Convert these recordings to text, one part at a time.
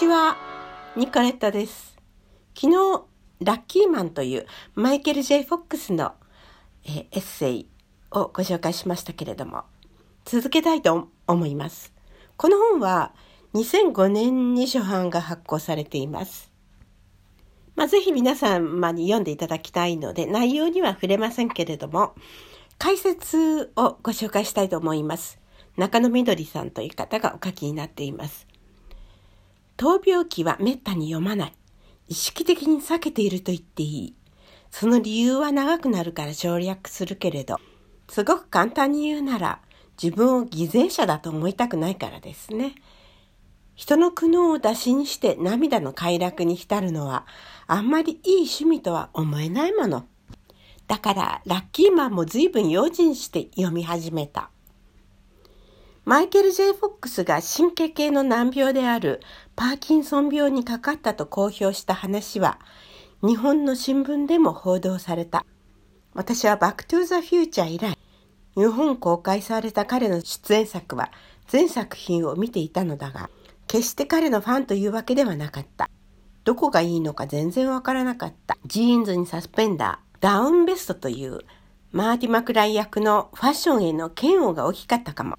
ちは、ニコレットです。昨日、ラッキーマンというマイケル・ジェイ・フォックスの、え、エッセイをご紹介しましたけれども、続けたいと思います。この本は2005年に初版が発行されています。まあ、ぜひ皆様に読んでいただきたいので、内容には触れませんけれども、解説をご紹介したいと思います。中野みどりさんという方がお書きになっています。闘病記は滅多に読まない。意識的に避けていると言っていい。その理由は長くなるから省略するけれど、すごく簡単に言うなら、自分を偽善者だと思いたくないからですね。人の苦悩を打診にして涙の快楽に浸るのは、あんまりいい趣味とは思えないもの。だから、ラッキーマンも随分用心して読み始めた。マイケル・ジェイ・フォックスが神経系の難病であるパーキンソン病にかかったと公表した話は、日本の新聞でも報道された。私はバックトゥザフューチャー以来、日本公開された彼の出演作は全作品を見ていたのだが、決して彼のファンというわけではなかった。どこがいいのか全然わからなかった。ジーンズにサスペンダー、ダウンベストというマーティ・マクフライ役のファッションへの嫌悪が大きかったかも。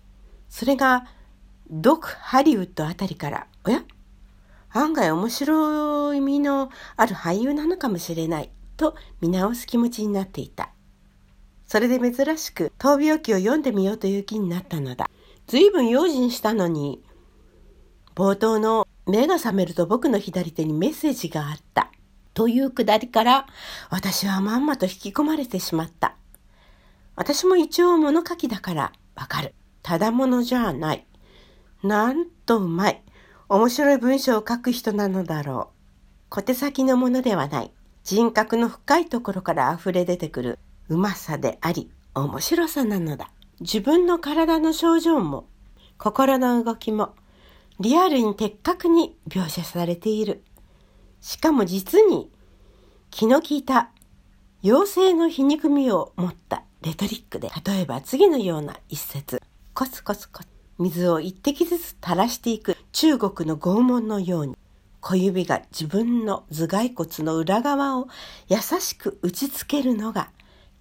それが、ドク・ハリウッドあたりから、おや？案外面白い意味のある俳優なのかもしれない、と見直す気持ちになっていた。それで珍しく、闘病記を読んでみようという気になったのだ。随分用心したのに、冒頭の目が覚めると僕の左手にメッセージがあった。というくだりから、私はまんまと引き込まれてしまった。私も一応物書きだからわかる。ただものじゃない。なんとうまい。面白い文章を書く人なのだろう。小手先のものではない。人格の深いところから溢れ出てくるうまさであり、面白さなのだ。自分の体の症状も、心の動きも、リアルに的確に描写されている。しかも実に、気の利いた、妖精の皮肉みを持ったレトリックで、例えば次のような一節。コツコツコツ水を一滴ずつ垂らしていく中国の拷問のように小指が自分の頭蓋骨の裏側を優しく打ちつけるのが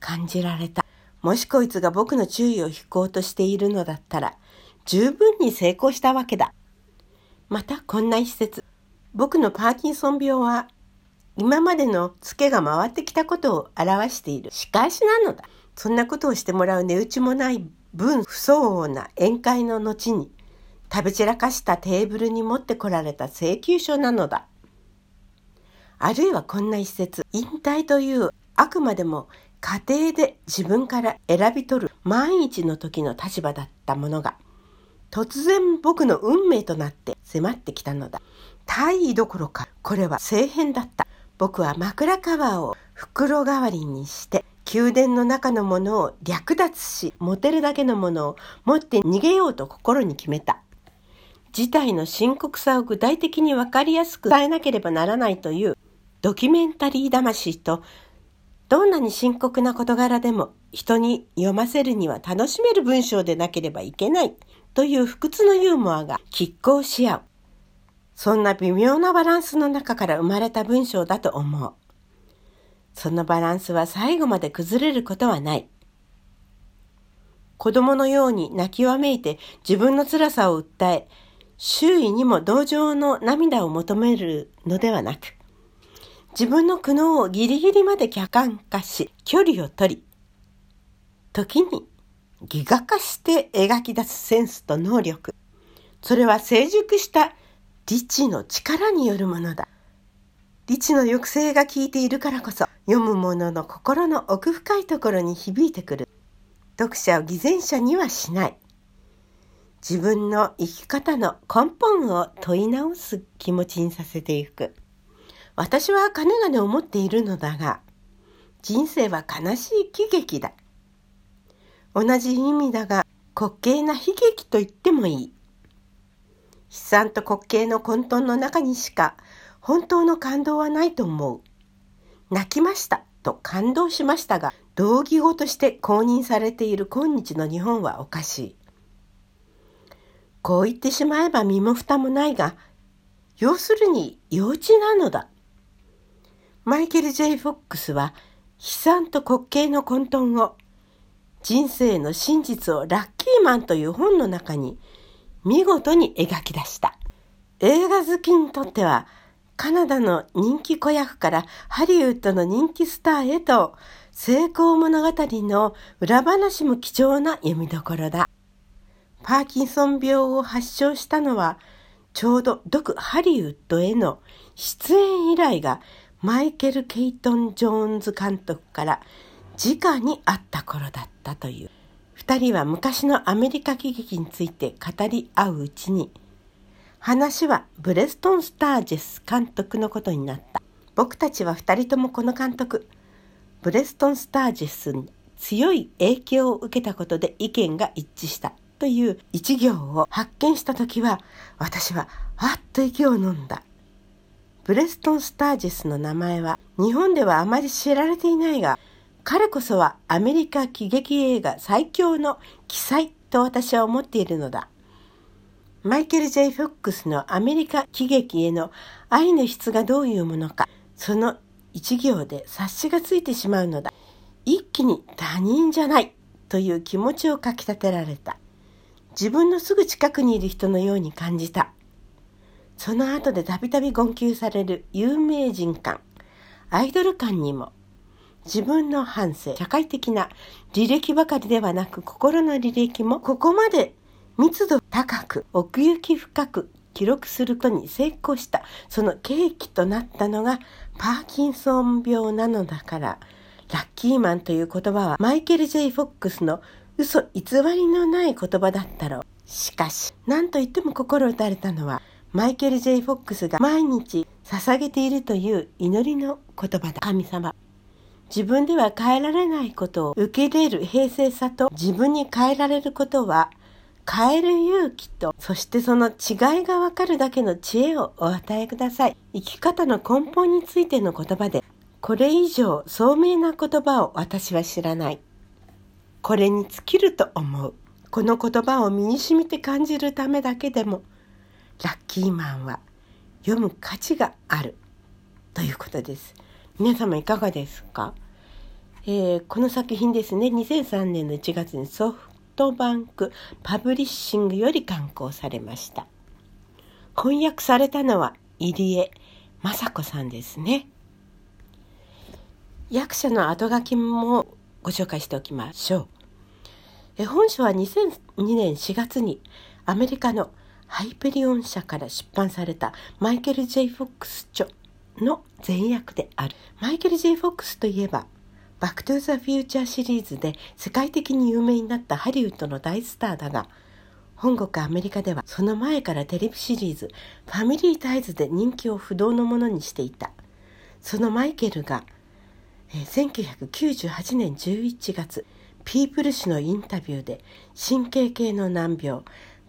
感じられた。もしこいつが僕の注意を引こうとしているのだったら十分に成功したわけだ。またこんな一節。僕のパーキンソン病は今までのツケが回ってきたことを表している仕返しなのだ。そんなことをしてもらう値打ちもない分不相応な宴会の後に食べ散らかしたテーブルに持ってこられた請求書なのだ。あるいはこんな一節、引退というあくまでも家庭で自分から選び取る万一の時の立場だったものが、突然僕の運命となって迫ってきたのだ。大意どころか、これは政変だった。僕は枕カバーを袋代わりにして宮殿の中のものを略奪し、持てるだけのものを持って逃げようと心に決めた。事態の深刻さを具体的にわかりやすく伝えなければならないというドキュメンタリー魂と、どんなに深刻な事柄でも人に読ませるには楽しめる文章でなければいけないという不屈のユーモアが拮抗し合う。そんな微妙なバランスの中から生まれた文章だと思う。そのバランスは最後まで崩れることはない。子供のように泣きわめいて自分の辛さを訴え、周囲にも同情の涙を求めるのではなく、自分の苦悩をギリギリまで客観化し、距離を取り、時にギガ化して描き出すセンスと能力。それは成熟した理智の力によるものだ。理智の抑制が効いているからこそ、読む者の心の奥深いところに響いてくる。読者を偽善者にはしない。自分の生き方の根本を問い直す気持ちにさせていく。私は金々を持っているのだが、人生は悲しい喜劇だ。同じ意味だが、滑稽な悲劇と言ってもいい。悲惨と滑稽の混沌の中にしか本当の感動はないと思う。泣きましたと感動しましたが、同義語として公認されている今日の日本はおかしい。こう言ってしまえば身も蓋もないが、要するに幼稚なのだ。マイケル・ J・ フォックスは悲惨と滑稽の混沌を人生の真実をラッキーマンという本の中に見事に描き出した。映画好きにとってはカナダの人気子役からハリウッドの人気スターへと成功物語の裏話も貴重な読みどころだ。パーキンソン病を発症したのはちょうど独ハリウッドへの出演依頼がマイケル・ケイトン・ジョーンズ監督から直にあった頃だったという。二人は昔のアメリカ喜劇について語り合ううちに、話はブレストン・スタージェス監督のことになった。僕たちは二人ともこの監督、ブレストン・スタージェスに強い影響を受けたことで意見が一致したという一行を発見した時は私はあっと息を飲んだ。ブレストン・スタージェスの名前は日本ではあまり知られていないが、彼こそはアメリカ喜劇映画最強の奇才と私は思っているのだ。マイケル・ J・ フォックスのアメリカ喜劇への愛の質がどういうものか、その一行で察しがついてしまうのだ。一気に他人じゃないという気持ちをかき立てられた。自分のすぐ近くにいる人のように感じた。その後でたびたび言及される有名人感、アイドル感にも、自分の反省、社会的な履歴ばかりではなく心の履歴もここまで密度高く奥行き深く記録することに成功したその契機となったのがパーキンソン病なのだからラッキーマンという言葉はマイケル・ J・ フォックスの嘘偽りのない言葉だったろう。しかし、何と言っても心打たれたのはマイケル・ J・ フォックスが毎日捧げているという祈りの言葉だ。神様。自分では変えられないことを受け入れる平静さと自分に変えられることは変える勇気と、そしてその違いがわかるだけの知恵をお与えください。生き方の根本についての言葉で、これ以上聡明な言葉を私は知らない。これに尽きると思う。この言葉を身に染みて感じるためだけでも、ラッキーマンは読む価値があるということです。皆様いかがですか、えー、この作品ですね2003年の1月にソフトバンクパブリッシングより刊行されました。翻訳されたのは入江雅子さんですね。役者の後書きもご紹介しておきましょう。え本書は2002年4月にアメリカのハイペリオン社から出版されたマイケル・ J・ フォックス著の全訳である。マイケル・ J・ フォックスといえば、バック・トゥ・ザ・フューチャーシリーズで世界的に有名になったハリウッドの大スターだが、本国アメリカではその前からテレビシリーズ「ファミリー・タイズ」で人気を不動のものにしていた。そのマイケルが、え、1998年11月ピープル誌のインタビューで神経系の難病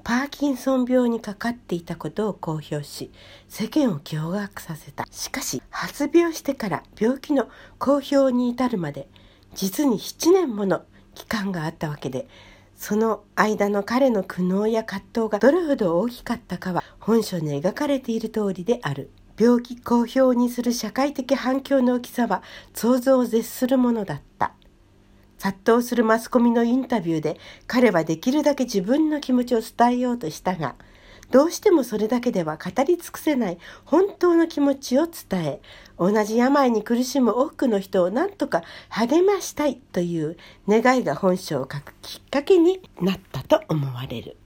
パーキンソン病にかかっていたことを公表し世間を驚愕させた。しかし発病してから病気の公表に至るまで実に7年もの期間があったわけでその間の彼の苦悩や葛藤がどれほど大きかったかは本書に描かれている通りである。病気公表にする社会的反響の大きさは想像を絶するものだった。殺到するマスコミのインタビューで彼はできるだけ自分の気持ちを伝えようとしたがどうしてもそれだけでは語り尽くせない本当の気持ちを伝え同じ病に苦しむ多くの人を何とか励ましたいという願いが本書を書くきっかけになったと思われる。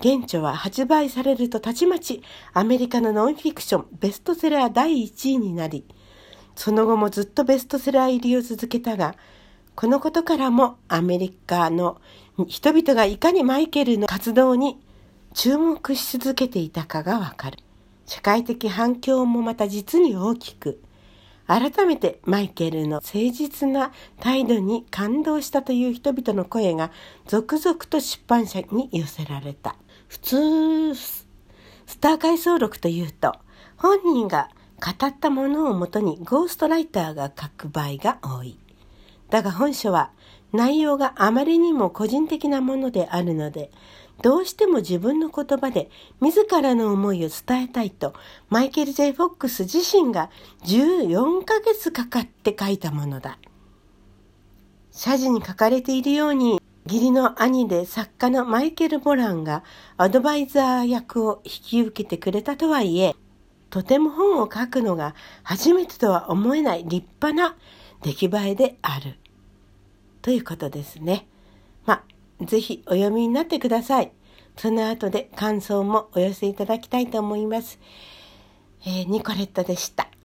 現著は発売されるとたちまちアメリカのノンフィクションベストセラー第1位になりその後もずっとベストセラー入りを続けたがこのことからもアメリカの人々がいかにマイケルの活動に注目し続けていたかがわかる。社会的反響もまた実に大きく、改めてマイケルの誠実な態度に感動したという人々の声が続々と出版社に寄せられた。普通、スター回想録というと、本人が語ったものをもとにゴーストライターが書く場合が多い。だが本書は内容があまりにも個人的なものであるので、どうしても自分の言葉で自らの思いを伝えたいと、マイケル・ジェイ・フォックス自身が14ヶ月かかって書いたものだ。謝辞に書かれているように、義理の兄で作家のマイケル・ボランがアドバイザー役を引き受けてくれたとはいえ、とても本を書くのが初めてとは思えない立派な出来栄えである。ということですね。まあ、ぜひお読みになってください。その後で感想もお寄せいただきたいと思います。えー、ニコレットでした。